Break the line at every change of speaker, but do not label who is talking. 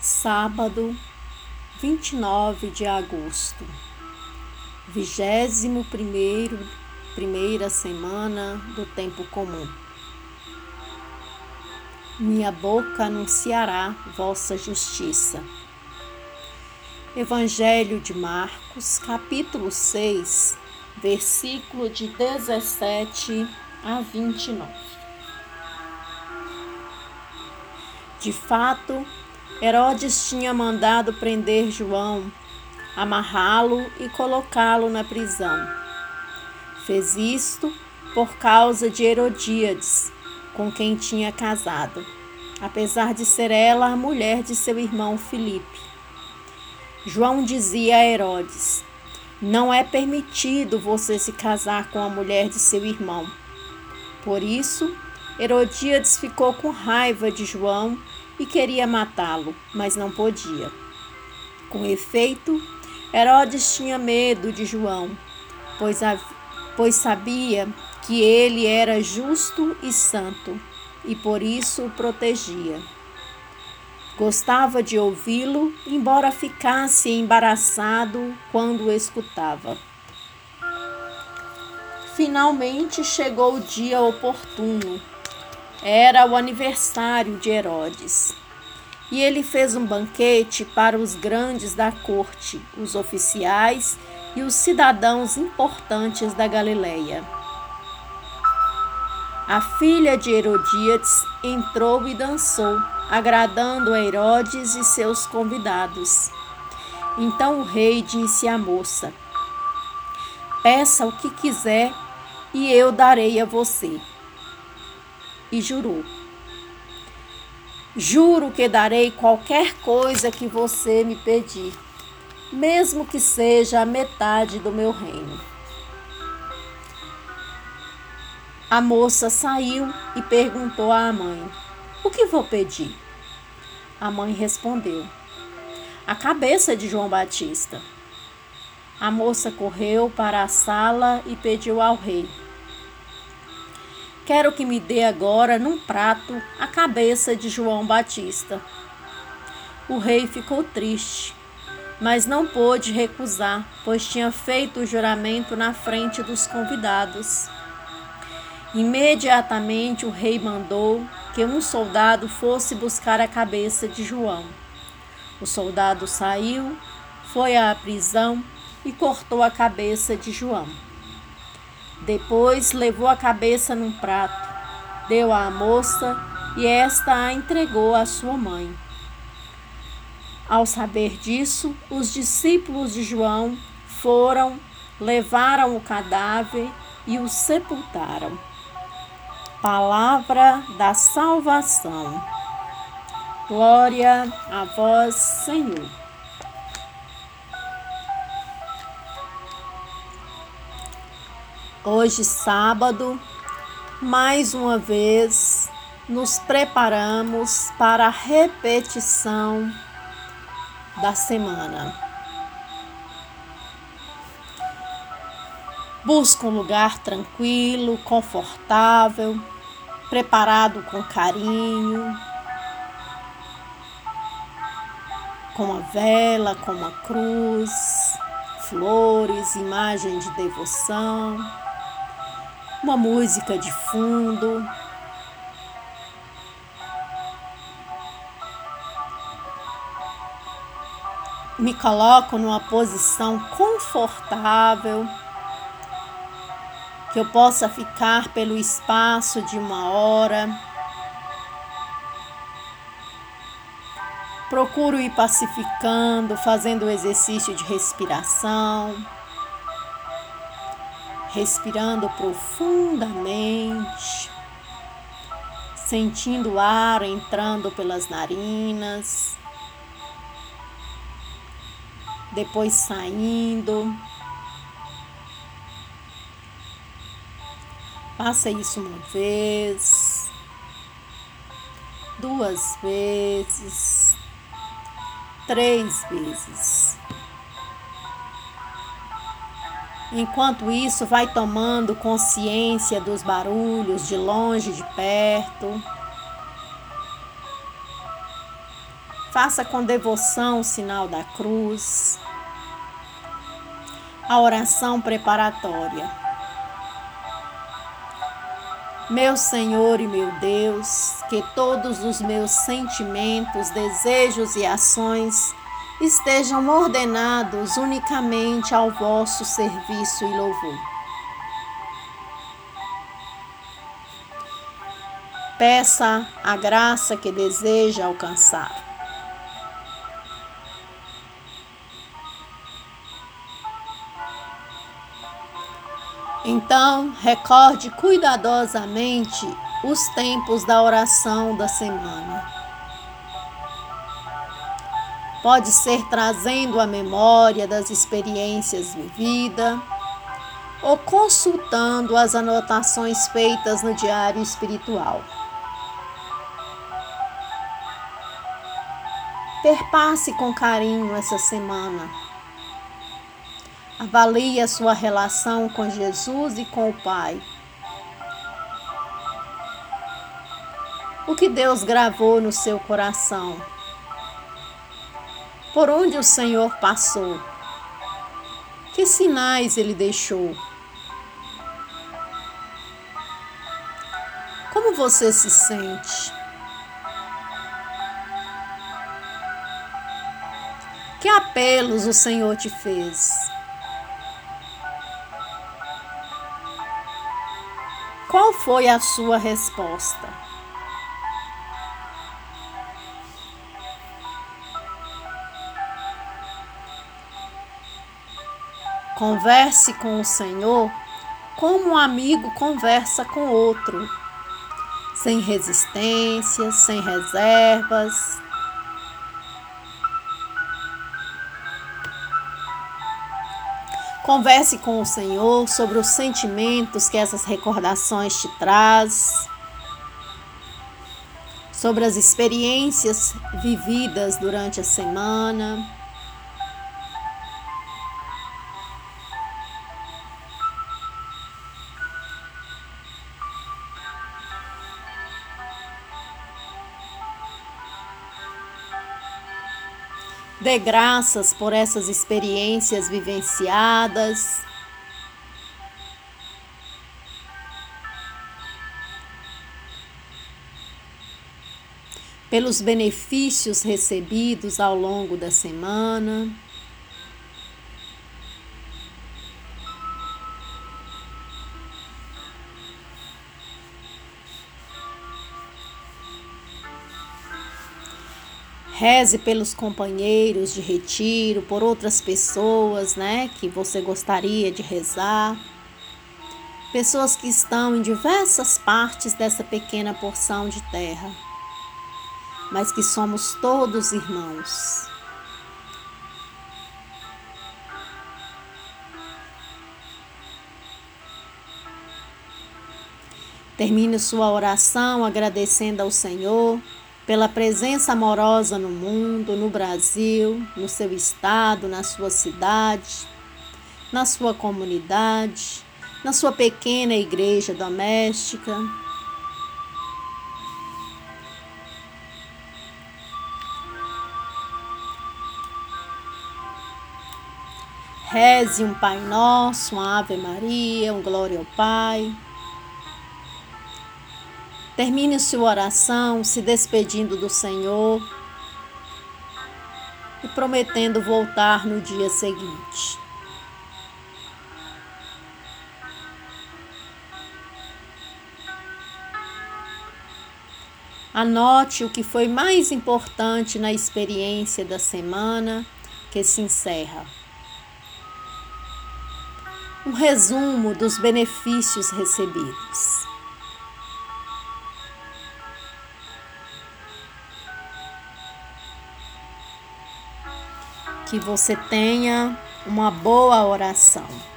sábado, 29 de agosto, vigésimo primeiro, primeira semana do tempo comum. Minha boca anunciará vossa justiça. Evangelho de Marcos, capítulo 6, versículo de 17 a 29. De fato, Herodes tinha mandado prender João, amarrá-lo e colocá-lo na prisão. Fez isto por causa de Herodíades, com quem tinha casado, apesar de ser ela a mulher de seu irmão Filipe. João dizia a Herodes: Não é permitido você se casar com a mulher de seu irmão. Por isso, Herodíades ficou com raiva de João e queria matá-lo, mas não podia. Com efeito, Herodes tinha medo de João, pois, a, pois sabia que ele era justo e santo e por isso o protegia. Gostava de ouvi-lo, embora ficasse embaraçado quando o escutava. Finalmente chegou o dia oportuno era o aniversário de Herodes. E ele fez um banquete para os grandes da corte, os oficiais e os cidadãos importantes da Galileia. A filha de Herodíades entrou e dançou, agradando a Herodes e seus convidados. Então o rei disse à moça: Peça o que quiser e eu darei a você e jurou: Juro que darei qualquer coisa que você me pedir, mesmo que seja a metade do meu reino. A moça saiu e perguntou à mãe: O que vou pedir? A mãe respondeu: A cabeça de João Batista. A moça correu para a sala e pediu ao rei: Quero que me dê agora, num prato, a cabeça de João Batista. O rei ficou triste, mas não pôde recusar, pois tinha feito o juramento na frente dos convidados. Imediatamente o rei mandou que um soldado fosse buscar a cabeça de João. O soldado saiu, foi à prisão e cortou a cabeça de João. Depois levou a cabeça num prato, deu à moça e esta a entregou à sua mãe. Ao saber disso, os discípulos de João foram, levaram o cadáver e o sepultaram. Palavra da salvação. Glória a vós, Senhor. Hoje, sábado, mais uma vez nos preparamos para a repetição da semana. Busca um lugar tranquilo, confortável, preparado com carinho, com a vela, com uma cruz, flores, imagem de devoção uma música de fundo. Me coloco numa posição confortável, que eu possa ficar pelo espaço de uma hora. Procuro ir pacificando, fazendo o exercício de respiração respirando profundamente, sentindo o ar entrando pelas narinas, depois saindo. Faça isso uma vez, duas vezes, três vezes. Enquanto isso, vai tomando consciência dos barulhos de longe, de perto. Faça com devoção o sinal da cruz. A oração preparatória. Meu Senhor e meu Deus, que todos os meus sentimentos, desejos e ações estejam ordenados unicamente ao vosso serviço e louvor. Peça a graça que deseja alcançar. Então, recorde cuidadosamente os tempos da oração da semana. Pode ser trazendo a memória das experiências vividas ou consultando as anotações feitas no diário espiritual. Perpasse com carinho essa semana Avalie a sua relação com Jesus e com o Pai. O que Deus gravou no seu coração? Por onde o Senhor passou? Que sinais ele deixou? Como você se sente? Que apelos o Senhor te fez? Qual foi a sua resposta? Converse com o Senhor como um amigo conversa com outro, sem resistência, sem reservas, Converse com o Senhor sobre os sentimentos que essas recordações te traz, sobre as experiências vividas durante a semana. Dê graças por essas experiências vivenciadas. Pelos benefícios recebidos ao longo da semana. Reze pelos companheiros de retiro, por outras pessoas, né, que você gostaria de rezar. Pessoas que estão em diversas partes dessa pequena porção de terra, mas que somos todos irmãos. Termine sua oração agradecendo ao Senhor pela presença amorosa no mundo, no Brasil, no seu estado, na sua cidade, na sua comunidade, na sua pequena igreja doméstica. Reze um Pai Nosso, uma Ave Maria, um Glória ao Pai. Termine sua oração se despedindo do Senhor e prometendo voltar no dia seguinte. Anote o que foi mais importante na experiência da semana que se encerra. Um resumo dos benefícios recebidos. Que você tenha uma boa oração.